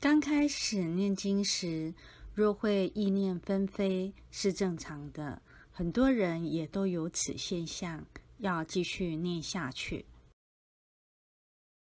刚开始念经时若会意念纷飞是正常的。很多人也都有此现象要继续念下去。